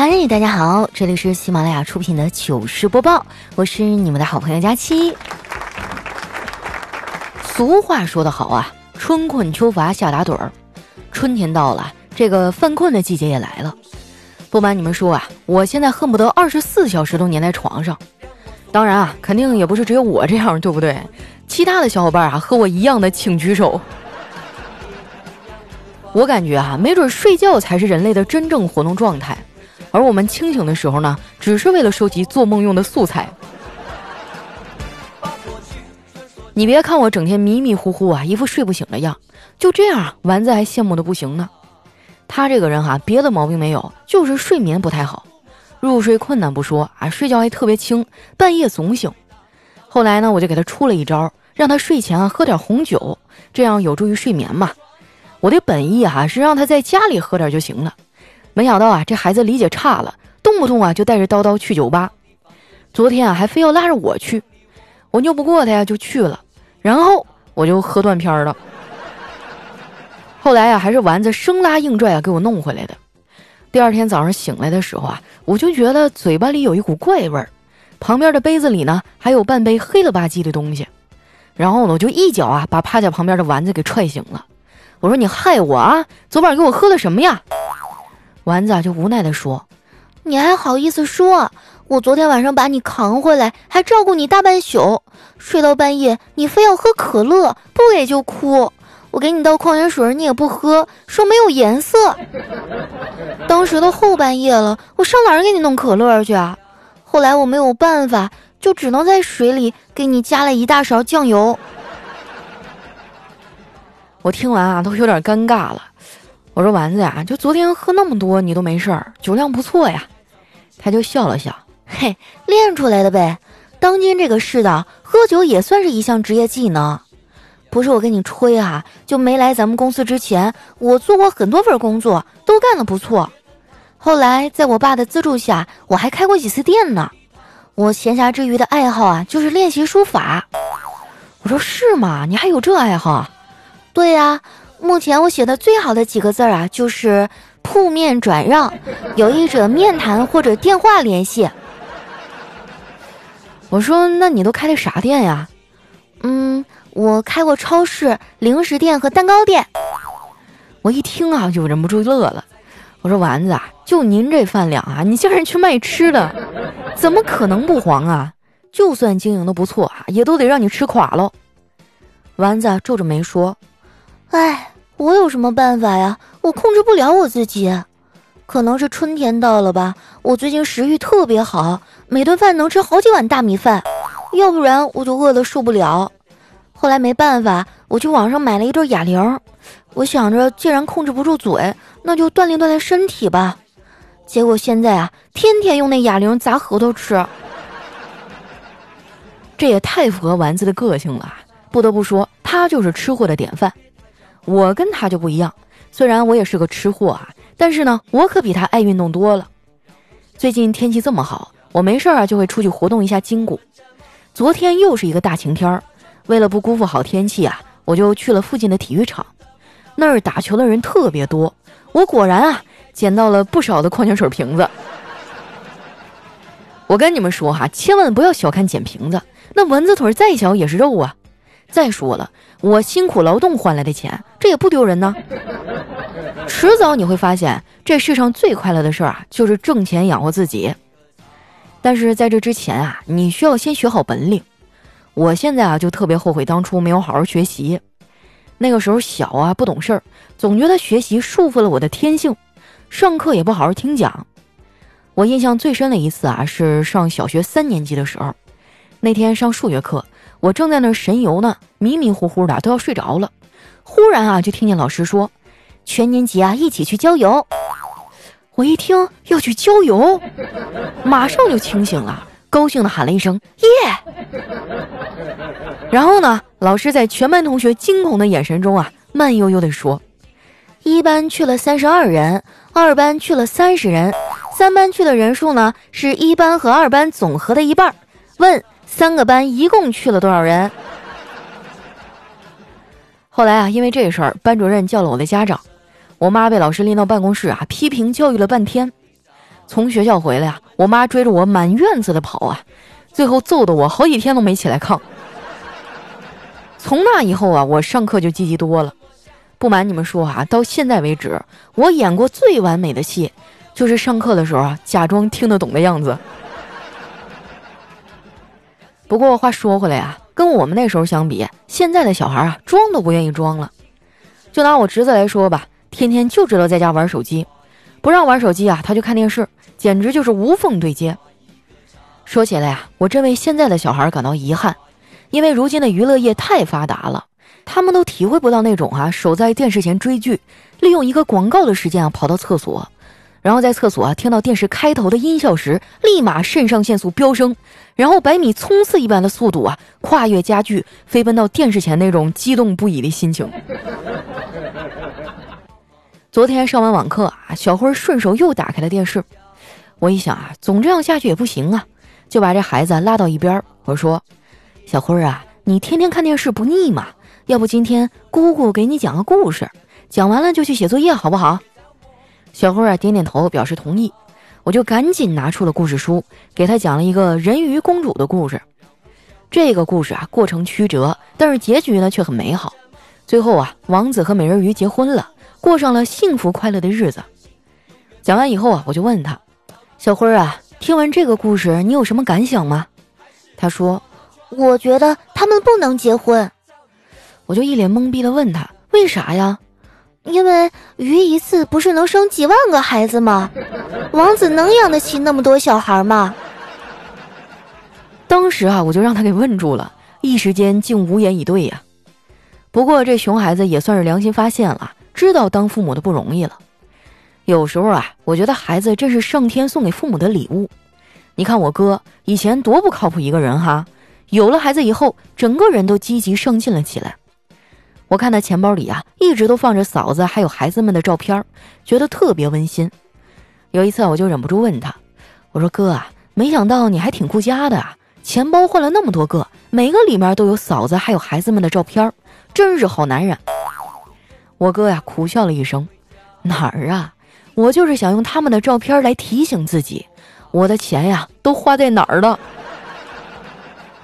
嗨，大家好，这里是喜马拉雅出品的糗事播报，我是你们的好朋友佳期。俗话说得好啊，春困秋乏夏打盹儿，春天到了，这个犯困的季节也来了。不瞒你们说啊，我现在恨不得二十四小时都粘在床上。当然啊，肯定也不是只有我这样，对不对？其他的小伙伴啊，和我一样的，请举手。我感觉啊，没准睡觉才是人类的真正活动状态。而我们清醒的时候呢，只是为了收集做梦用的素材。你别看我整天迷迷糊糊啊，一副睡不醒的样，就这样，丸子还羡慕的不行呢。他这个人哈，别的毛病没有，就是睡眠不太好，入睡困难不说啊，睡觉还特别轻，半夜总醒。后来呢，我就给他出了一招，让他睡前啊喝点红酒，这样有助于睡眠嘛。我的本意哈是让他在家里喝点就行了。没想到啊，这孩子理解差了，动不动啊就带着叨叨去酒吧。昨天啊还非要拉着我去，我拗不过他呀，就去了。然后我就喝断片了。后来呀，还是丸子生拉硬拽啊给我弄回来的。第二天早上醒来的时候啊，我就觉得嘴巴里有一股怪味儿，旁边的杯子里呢还有半杯黑了吧唧的东西。然后呢，我就一脚啊把趴在旁边的丸子给踹醒了。我说：“你害我啊！昨晚给我喝的什么呀？”丸子啊，就无奈地说：“你还好意思说？我昨天晚上把你扛回来，还照顾你大半宿，睡到半夜，你非要喝可乐，不给就哭。我给你倒矿泉水，你也不喝，说没有颜色。当时都后半夜了，我上哪儿给你弄可乐去啊？后来我没有办法，就只能在水里给你加了一大勺酱油。我听完啊，都有点尴尬了。”我说丸子呀，就昨天喝那么多，你都没事儿，酒量不错呀。他就笑了笑，嘿，练出来的呗。当今这个世道，喝酒也算是一项职业技能。不是我跟你吹哈，就没来咱们公司之前，我做过很多份工作，都干得不错。后来在我爸的资助下，我还开过几次店呢。我闲暇之余的爱好啊，就是练习书法。我说是吗？你还有这爱好？对呀。目前我写的最好的几个字儿啊，就是铺面转让，有意者面谈或者电话联系。我说，那你都开的啥店呀？嗯，我开过超市、零食店和蛋糕店。我一听啊，就忍不住乐了。我说，丸子啊，就您这饭量啊，你竟然去卖吃的，怎么可能不黄啊？就算经营的不错啊，也都得让你吃垮喽。丸子皱着眉说。哎，我有什么办法呀？我控制不了我自己，可能是春天到了吧。我最近食欲特别好，每顿饭能吃好几碗大米饭，要不然我就饿得受不了。后来没办法，我去网上买了一对哑铃。我想着，既然控制不住嘴，那就锻炼锻炼身体吧。结果现在啊，天天用那哑铃砸核桃吃，这也太符合丸子的个性了。不得不说，他就是吃货的典范。我跟他就不一样，虽然我也是个吃货啊，但是呢，我可比他爱运动多了。最近天气这么好，我没事儿啊就会出去活动一下筋骨。昨天又是一个大晴天儿，为了不辜负好天气啊，我就去了附近的体育场。那儿打球的人特别多，我果然啊捡到了不少的矿泉水瓶子。我跟你们说哈，千万不要小看捡瓶子，那蚊子腿再小也是肉啊。再说了，我辛苦劳动换来的钱，这也不丢人呢。迟早你会发现，这世上最快乐的事儿啊，就是挣钱养活自己。但是在这之前啊，你需要先学好本领。我现在啊，就特别后悔当初没有好好学习。那个时候小啊，不懂事儿，总觉得学习束缚了我的天性，上课也不好好听讲。我印象最深的一次啊，是上小学三年级的时候，那天上数学课。我正在那儿神游呢，迷迷糊糊的都要睡着了。忽然啊，就听见老师说：“全年级啊，一起去郊游。”我一听要去郊游，马上就清醒了，高兴的喊了一声“耶”。然后呢，老师在全班同学惊恐的眼神中啊，慢悠悠的说：“一班去了三十二人，二班去了三十人，三班去的人数呢，是一班和二班总和的一半。”问。三个班一共去了多少人？后来啊，因为这事儿，班主任叫了我的家长，我妈被老师拎到办公室啊，批评教育了半天。从学校回来啊，我妈追着我满院子的跑啊，最后揍得我好几天都没起来炕。从那以后啊，我上课就积极多了。不瞒你们说啊，到现在为止，我演过最完美的戏，就是上课的时候啊，假装听得懂的样子。不过话说回来啊，跟我们那时候相比，现在的小孩啊，装都不愿意装了。就拿我侄子来说吧，天天就知道在家玩手机，不让玩手机啊，他就看电视，简直就是无缝对接。说起来啊，我真为现在的小孩感到遗憾，因为如今的娱乐业太发达了。他们都体会不到那种啊，守在电视前追剧，利用一个广告的时间啊，跑到厕所，然后在厕所啊听到电视开头的音效时，立马肾上腺素飙升，然后百米冲刺一般的速度啊，跨越家具，飞奔到电视前那种激动不已的心情。昨天上完网课啊，小辉顺手又打开了电视，我一想啊，总这样下去也不行啊，就把这孩子拉到一边，我说：“小辉啊，你天天看电视不腻吗？”要不今天姑姑给你讲个故事，讲完了就去写作业，好不好？小辉啊点点头表示同意，我就赶紧拿出了故事书，给他讲了一个人鱼公主的故事。这个故事啊过程曲折，但是结局呢却很美好。最后啊，王子和美人鱼结婚了，过上了幸福快乐的日子。讲完以后啊，我就问他：“小辉啊，听完这个故事，你有什么感想吗？”他说：“我觉得他们不能结婚。”我就一脸懵逼的问他：“为啥呀？”因为鱼一次不是能生几万个孩子吗？王子能养得起那么多小孩吗？当时啊，我就让他给问住了，一时间竟无言以对呀。不过这熊孩子也算是良心发现了，知道当父母的不容易了。有时候啊，我觉得孩子真是上天送给父母的礼物。你看我哥以前多不靠谱一个人哈，有了孩子以后，整个人都积极上进了起来。我看他钱包里啊，一直都放着嫂子还有孩子们的照片，觉得特别温馨。有一次，我就忍不住问他：“我说哥啊，没想到你还挺顾家的啊，钱包换了那么多个，每个里面都有嫂子还有孩子们的照片，真是好男人。”我哥呀，苦笑了一声：“哪儿啊？我就是想用他们的照片来提醒自己，我的钱呀，都花在哪儿了。”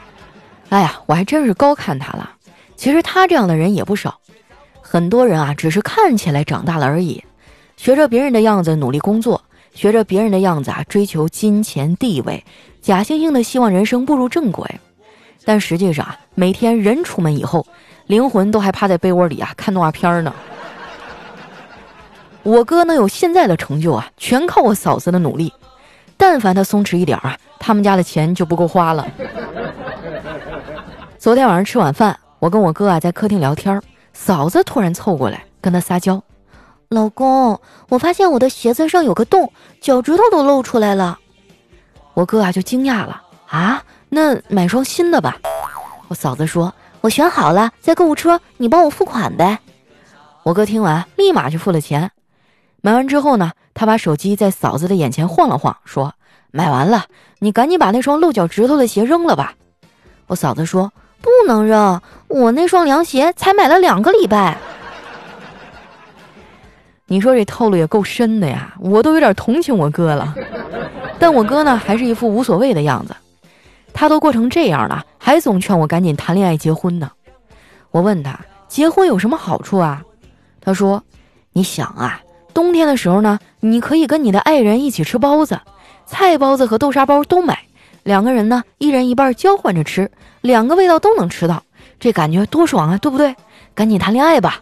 哎呀，我还真是高看他了。其实他这样的人也不少，很多人啊只是看起来长大了而已，学着别人的样子努力工作，学着别人的样子啊追求金钱地位，假惺惺的希望人生步入正轨，但实际上啊每天人出门以后，灵魂都还趴在被窝里啊看动画片呢。我哥能有现在的成就啊，全靠我嫂子的努力，但凡他松弛一点啊，他们家的钱就不够花了。昨天晚上吃晚饭。我跟我哥啊在客厅聊天，嫂子突然凑过来跟他撒娇：“老公，我发现我的鞋子上有个洞，脚趾头都露出来了。”我哥啊就惊讶了：“啊，那买双新的吧？”我嫂子说：“我选好了，在购物车，你帮我付款呗。”我哥听完立马就付了钱。买完之后呢，他把手机在嫂子的眼前晃了晃，说：“买完了，你赶紧把那双露脚趾头的鞋扔了吧。”我嫂子说。不能扔，我那双凉鞋才买了两个礼拜。你说这套路也够深的呀，我都有点同情我哥了。但我哥呢，还是一副无所谓的样子。他都过成这样了，还总劝我赶紧谈恋爱结婚呢。我问他结婚有什么好处啊？他说：“你想啊，冬天的时候呢，你可以跟你的爱人一起吃包子，菜包子和豆沙包都买。”两个人呢，一人一半交换着吃，两个味道都能吃到，这感觉多爽啊，对不对？赶紧谈恋爱吧！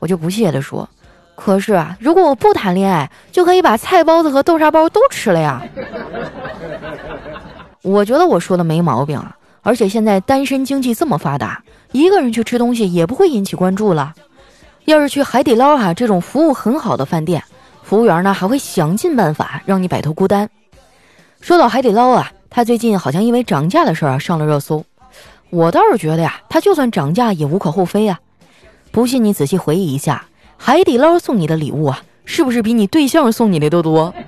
我就不屑地说：“可是啊，如果我不谈恋爱，就可以把菜包子和豆沙包都吃了呀。”我觉得我说的没毛病啊，而且现在单身经济这么发达，一个人去吃东西也不会引起关注了。要是去海底捞哈这种服务很好的饭店，服务员呢还会想尽办法让你摆脱孤单。说到海底捞啊。他最近好像因为涨价的事儿啊上了热搜，我倒是觉得呀，他就算涨价也无可厚非啊。不信你仔细回忆一下，海底捞送你的礼物啊，是不是比你对象送你的都多？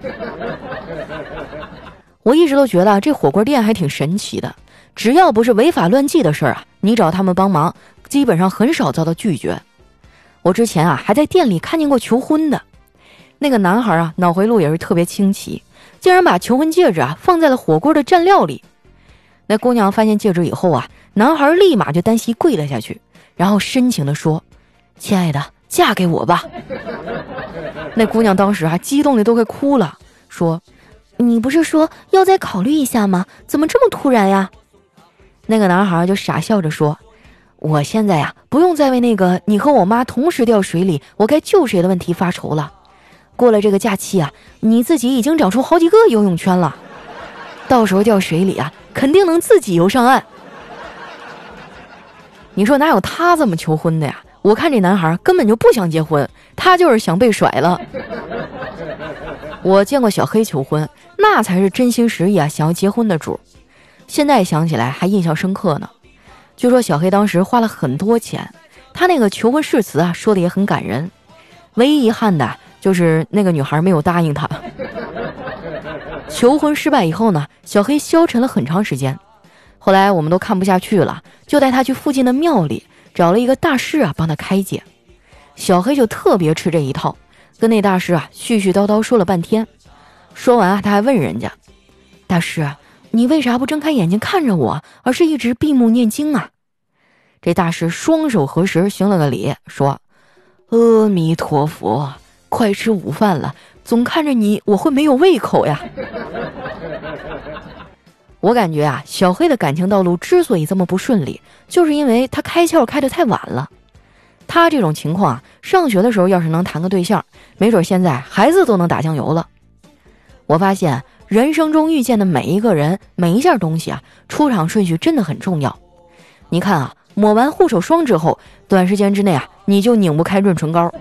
我一直都觉得这火锅店还挺神奇的，只要不是违法乱纪的事儿啊，你找他们帮忙，基本上很少遭到拒绝。我之前啊还在店里看见过求婚的，那个男孩啊脑回路也是特别清奇。竟然把求婚戒指啊放在了火锅的蘸料里。那姑娘发现戒指以后啊，男孩立马就单膝跪了下去，然后深情地说：“亲爱的，嫁给我吧。” 那姑娘当时啊，激动的都快哭了，说：“你不是说要再考虑一下吗？怎么这么突然呀？”那个男孩就傻笑着说：“我现在呀，不用再为那个你和我妈同时掉水里，我该救谁的问题发愁了。过了这个假期啊，你自己已经长出好几个游泳圈了，到时候掉水里啊，肯定能自己游上岸。你说哪有他这么求婚的呀？我看这男孩根本就不想结婚，他就是想被甩了。我见过小黑求婚，那才是真心实意啊，想要结婚的主。”现在想起来还印象深刻呢。据说小黑当时花了很多钱，他那个求婚誓词啊说的也很感人。唯一遗憾的就是那个女孩没有答应他。求婚失败以后呢，小黑消沉了很长时间。后来我们都看不下去了，就带他去附近的庙里找了一个大师啊帮他开解。小黑就特别吃这一套，跟那大师啊絮絮叨叨说了半天。说完啊，他还问人家：“大师。”你为啥不睁开眼睛看着我，而是一直闭目念经啊？这大师双手合十，行了个礼，说：“阿弥陀佛，快吃午饭了。总看着你，我会没有胃口呀。”我感觉啊，小黑的感情道路之所以这么不顺利，就是因为他开窍开得太晚了。他这种情况啊，上学的时候要是能谈个对象，没准现在孩子都能打酱油了。我发现。人生中遇见的每一个人、每一件东西啊，出场顺序真的很重要。你看啊，抹完护手霜之后，短时间之内啊，你就拧不开润唇膏。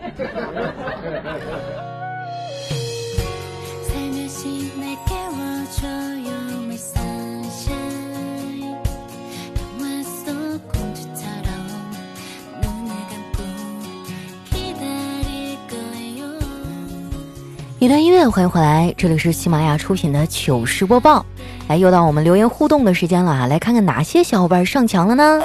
一段音乐，欢迎回来，这里是喜马拉雅出品的糗事播报。哎，又到我们留言互动的时间了啊！来看看哪些小伙伴上墙了呢？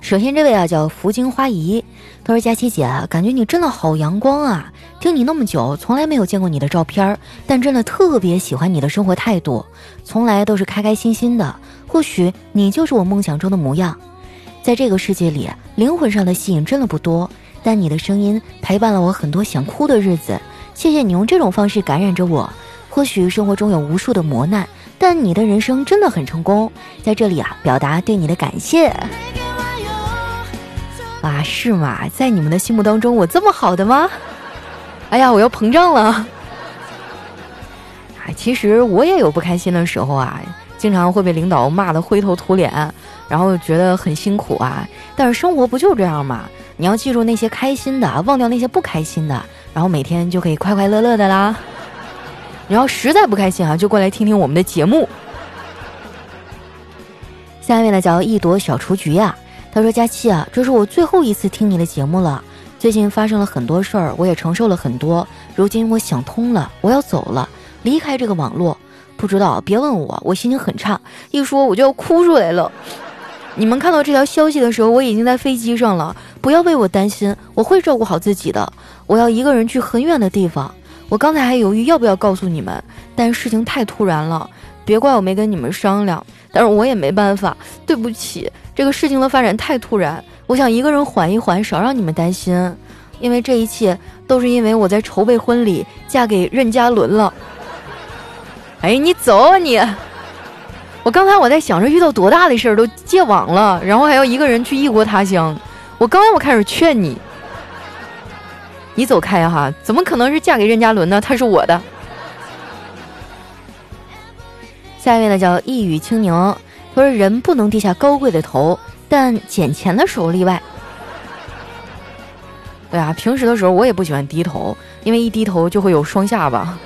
首先这位啊叫福金花姨，她说：“佳琪姐，感觉你真的好阳光啊！听你那么久，从来没有见过你的照片，但真的特别喜欢你的生活态度，从来都是开开心心的。或许你就是我梦想中的模样。在这个世界里，灵魂上的吸引真的不多，但你的声音陪伴了我很多想哭的日子。”谢谢你用这种方式感染着我。或许生活中有无数的磨难，但你的人生真的很成功。在这里啊，表达对你的感谢。啊，是吗？在你们的心目当中，我这么好的吗？哎呀，我要膨胀了。哎，其实我也有不开心的时候啊，经常会被领导骂得灰头土脸，然后觉得很辛苦啊。但是生活不就这样吗？你要记住那些开心的，忘掉那些不开心的。然后每天就可以快快乐乐的啦。你要实在不开心啊，就过来听听我们的节目。下面呢叫一朵小雏菊呀，他说：“佳期啊，这是我最后一次听你的节目了。最近发生了很多事儿，我也承受了很多。如今我想通了，我要走了，离开这个网络。不知道，别问我，我心情很差，一说我就要哭出来了。你们看到这条消息的时候，我已经在飞机上了。不要为我担心，我会照顾好自己的。”我要一个人去很远的地方，我刚才还犹豫要不要告诉你们，但事情太突然了，别怪我没跟你们商量，但是我也没办法，对不起，这个事情的发展太突然，我想一个人缓一缓，少让你们担心，因为这一切都是因为我在筹备婚礼，嫁给任嘉伦了。哎，你走啊你！我刚才我在想着遇到多大的事儿都戒网了，然后还要一个人去异国他乡，我刚要开始劝你。你走开哈！怎么可能是嫁给任嘉伦呢？他是我的。下一位呢叫一语青柠，他说人不能低下高贵的头，但捡钱的时候例外。对啊，平时的时候我也不喜欢低头，因为一低头就会有双下巴。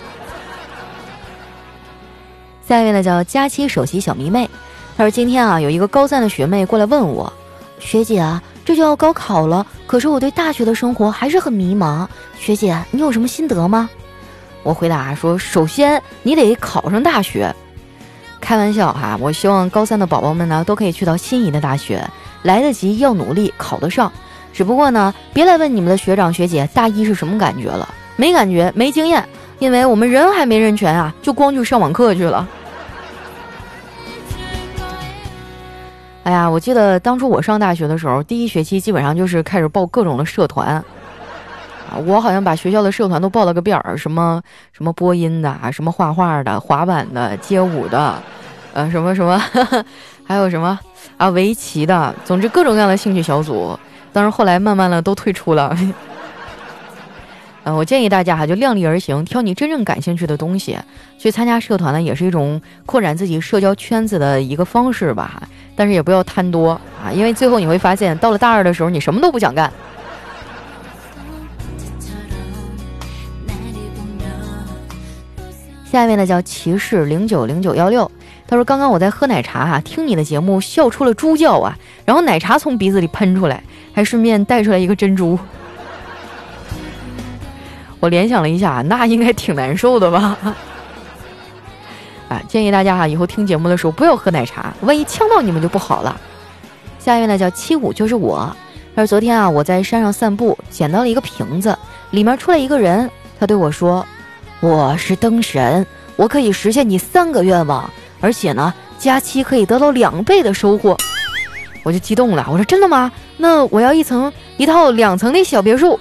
下一位呢叫佳期首席小迷妹，他说今天啊有一个高三的学妹过来问我，学姐啊。这就要高考了，可是我对大学的生活还是很迷茫。学姐，你有什么心得吗？我回答说：首先你得考上大学。开玩笑哈，我希望高三的宝宝们呢都可以去到心仪的大学，来得及要努力考得上。只不过呢，别来问你们的学长学姐大一是什么感觉了，没感觉，没经验，因为我们人还没认全啊，就光去上网课去了。哎呀，我记得当初我上大学的时候，第一学期基本上就是开始报各种的社团，啊，我好像把学校的社团都报了个遍儿，什么什么播音的，什么画画的，滑板的，街舞的，呃，什么什么，还有什么啊，围棋的，总之各种各样的兴趣小组。但是后来慢慢的都退出了。嗯，我建议大家哈，就量力而行，挑你真正感兴趣的东西去参加社团呢，也是一种扩展自己社交圈子的一个方式吧。但是也不要贪多啊，因为最后你会发现，到了大二的时候，你什么都不想干。下一位呢叫骑士零九零九幺六，他说：“刚刚我在喝奶茶哈，听你的节目笑出了猪叫啊，然后奶茶从鼻子里喷出来，还顺便带出来一个珍珠。”我联想了一下，那应该挺难受的吧？啊，建议大家哈，以后听节目的时候不要喝奶茶，万一呛到你们就不好了。下一位呢叫七五，就是我。他说昨天啊，我在山上散步，捡到了一个瓶子，里面出来一个人，他对我说：“我是灯神，我可以实现你三个愿望，而且呢，加期可以得到两倍的收获。”我就激动了，我说：“真的吗？那我要一层一套两层的小别墅。”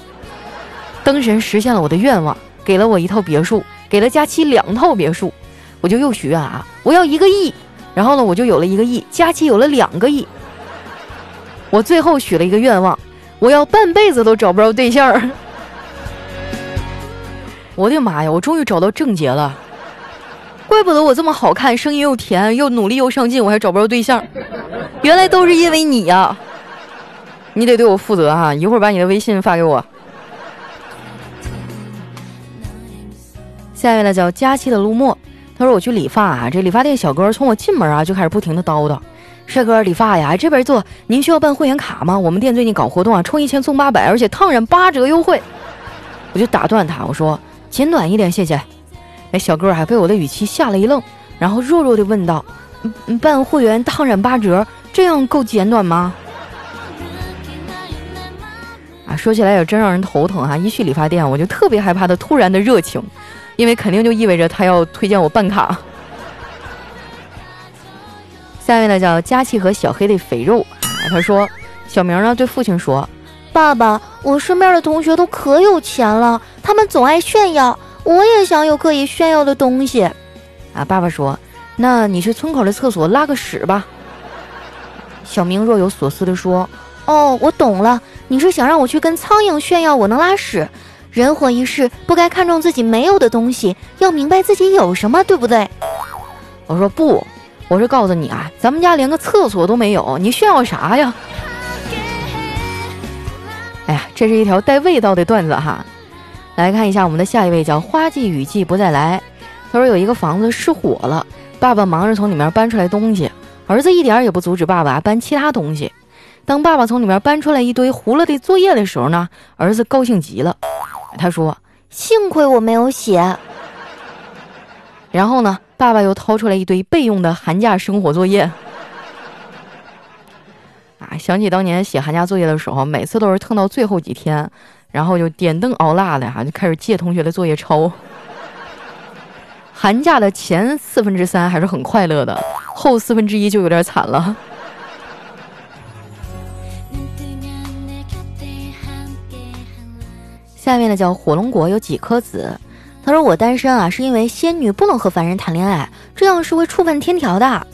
灯神实现了我的愿望，给了我一套别墅，给了佳期两套别墅，我就又许愿啊，我要一个亿，然后呢，我就有了一个亿，佳期有了两个亿。我最后许了一个愿望，我要半辈子都找不着对象。我的妈呀，我终于找到症结了，怪不得我这么好看，声音又甜，又努力又上进，我还找不着对象，原来都是因为你呀！你得对我负责哈，一会儿把你的微信发给我。下一位呢叫佳期的陆墨，他说我去理发啊，这理发店小哥从我进门啊就开始不停的叨叨，帅哥理发呀，这边坐，您需要办会员卡吗？我们店最近搞活动啊，充一千送八百，而且烫染八折优惠。我就打断他，我说简短一点，谢谢。哎，小哥还被我的语气吓了一愣，然后弱弱的问道：“办会员烫染八折，这样够简短吗？”说起来也真让人头疼哈！一去理发店，我就特别害怕他突然的热情。因为肯定就意味着他要推荐我办卡。下一位呢叫佳琪和小黑的肥肉啊，他说小明呢对父亲说：“爸爸，我身边的同学都可有钱了，他们总爱炫耀，我也想有可以炫耀的东西。”啊，爸爸说：“那你去村口的厕所拉个屎吧。”小明若有所思的说：“哦，我懂了，你是想让我去跟苍蝇炫耀我能拉屎。”人活一世，不该看重自己没有的东西，要明白自己有什么，对不对？我说不，我是告诉你啊，咱们家连个厕所都没有，你炫耀啥呀？哎呀，这是一条带味道的段子哈。来看一下我们的下一位，叫花季雨季不再来。他说有一个房子失火了，爸爸忙着从里面搬出来东西，儿子一点也不阻止爸爸搬其他东西。当爸爸从里面搬出来一堆糊了的作业的时候呢，儿子高兴极了。他说：“幸亏我没有写。”然后呢，爸爸又掏出来一堆备用的寒假生活作业。啊，想起当年写寒假作业的时候，每次都是蹭到最后几天，然后就点灯熬蜡的哈，就开始借同学的作业抄。寒假的前四分之三还是很快乐的，后四分之一就有点惨了。下面呢叫火龙果有几颗籽，他说我单身啊，是因为仙女不能和凡人谈恋爱，这样是会触犯天条的。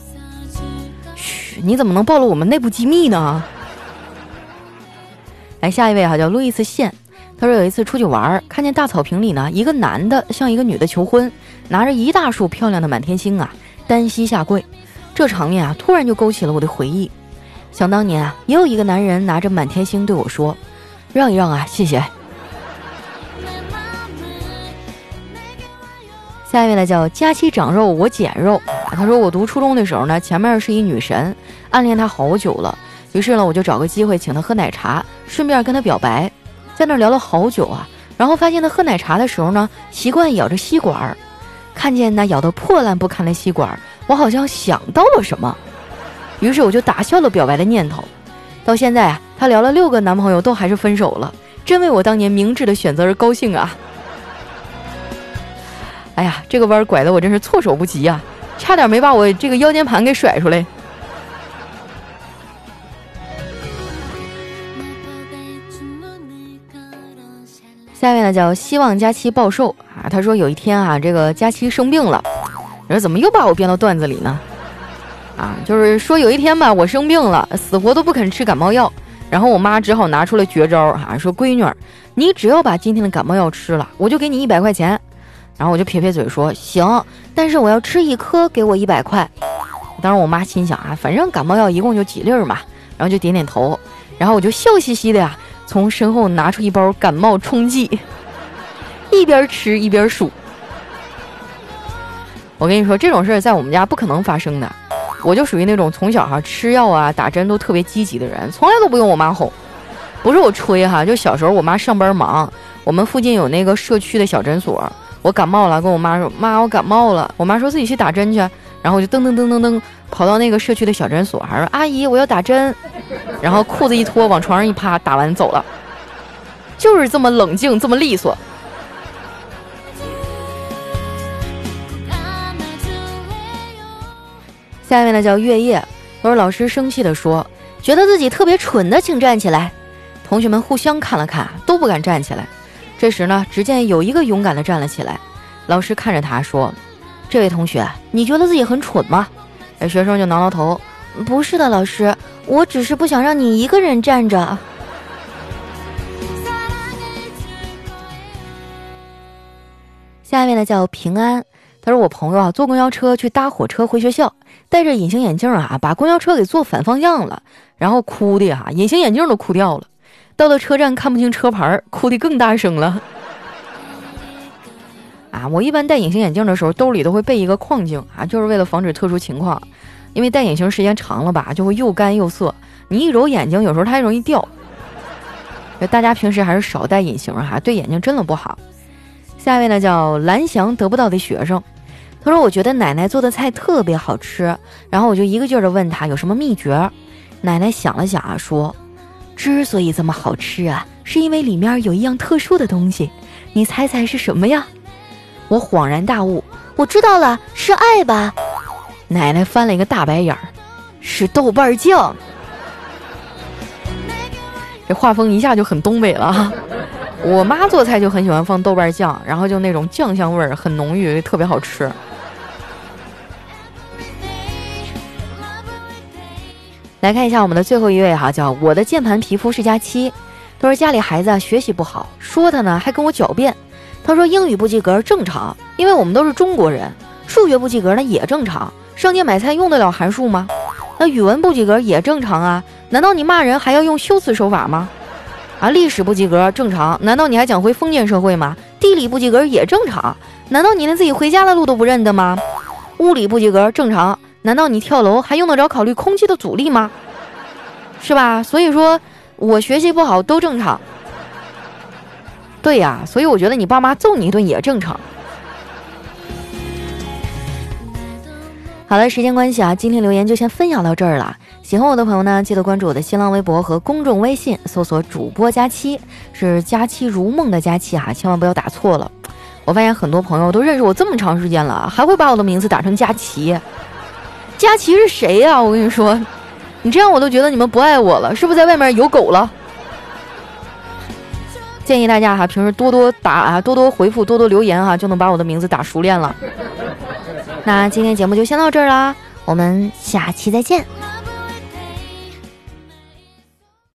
嘘，你怎么能暴露我们内部机密呢？来下一位哈，叫路易斯线，他说有一次出去玩，看见大草坪里呢，一个男的向一个女的求婚，拿着一大束漂亮的满天星啊，单膝下跪，这场面啊，突然就勾起了我的回忆。想当年啊，也有一个男人拿着满天星对我说：“让一让啊，谢谢。”下一位呢叫佳期长肉我减肉，他说我读初中的时候呢，前面是一女神，暗恋她好久了，于是呢我就找个机会请她喝奶茶，顺便跟她表白，在那聊了好久啊，然后发现她喝奶茶的时候呢，习惯咬着吸管儿，看见那咬得破烂不堪的吸管儿，我好像想到了什么，于是我就打消了表白的念头，到现在啊，她聊了六个男朋友都还是分手了，真为我当年明智的选择而高兴啊。哎呀，这个弯拐的我真是措手不及呀，差点没把我这个腰间盘给甩出来。下面呢叫希望佳期暴瘦啊，他说有一天啊，这个佳期生病了，你说怎么又把我编到段子里呢？啊，就是说有一天吧，我生病了，死活都不肯吃感冒药，然后我妈只好拿出了绝招啊，说闺女，你只要把今天的感冒药吃了，我就给你一百块钱。然后我就撇撇嘴说行，但是我要吃一颗，给我一百块。当时我妈心想啊，反正感冒药一共就几粒儿嘛，然后就点点头，然后我就笑嘻嘻的呀。从身后拿出一包感冒冲剂，一边吃一边数。我跟你说，这种事儿在我们家不可能发生的。我就属于那种从小哈吃药啊、打针都特别积极的人，从来都不用我妈哄。不是我吹哈，就小时候我妈上班忙，我们附近有那个社区的小诊所，我感冒了，跟我妈说：“妈，我感冒了。”我妈说自己去打针去。然后我就噔噔噔噔噔跑到那个社区的小诊所，还说：“阿姨，我要打针。”然后裤子一脱，往床上一趴，打完走了，就是这么冷静，这么利索。下面呢叫月夜，他说老师生气的说，觉得自己特别蠢的，请站起来。同学们互相看了看，都不敢站起来。这时呢，只见有一个勇敢的站了起来。老师看着他说：“这位同学，你觉得自己很蠢吗？”哎，学生就挠挠头。不是的，老师，我只是不想让你一个人站着。下面呢叫平安，他说我朋友啊坐公交车去搭火车回学校，戴着隐形眼镜啊把公交车给坐反方向了，然后哭的呀隐形眼镜都哭掉了。到了车站看不清车牌，哭的更大声了。啊，我一般戴隐形眼镜的时候兜里都会备一个框镜啊，就是为了防止特殊情况。因为戴隐形时间长了吧，就会又干又涩。你一揉眼睛，有时候它还容易掉。大家平时还是少戴隐形哈，对眼睛真的不好。下一位呢叫蓝翔得不到的学生，他说：“我觉得奶奶做的菜特别好吃。”然后我就一个劲儿的问他有什么秘诀。奶奶想了想啊，说：“之所以这么好吃啊，是因为里面有一样特殊的东西。你猜猜是什么呀？”我恍然大悟，我知道了，是爱吧。奶奶翻了一个大白眼儿，是豆瓣酱。这画风一下就很东北了。我妈做菜就很喜欢放豆瓣酱，然后就那种酱香味儿很浓郁，特别好吃。来看一下我们的最后一位哈，叫我的键盘皮肤是佳期。他说家里孩子学习不好，说他呢还跟我狡辩。他说英语不及格正常，因为我们都是中国人。数学不及格那也正常。上街买菜用得了函数吗？那语文不及格也正常啊？难道你骂人还要用修辞手法吗？啊，历史不及格正常？难道你还讲回封建社会吗？地理不及格也正常？难道你连自己回家的路都不认得吗？物理不及格正常？难道你跳楼还用得着考虑空气的阻力吗？是吧？所以说我学习不好都正常。对呀，所以我觉得你爸妈揍你一顿也正常。好了，时间关系啊，今天留言就先分享到这儿了。喜欢我的朋友呢，记得关注我的新浪微博和公众微信，搜索主播佳期，是佳期如梦的佳期啊，千万不要打错了。我发现很多朋友都认识我这么长时间了，还会把我的名字打成佳琪。佳琪是谁呀？我跟你说，你这样我都觉得你们不爱我了，是不是在外面有狗了？建议大家哈，平时多多打啊，多多回复，多多留言哈，就能把我的名字打熟练了。那今天节目就先到这儿啦，我们下期再见。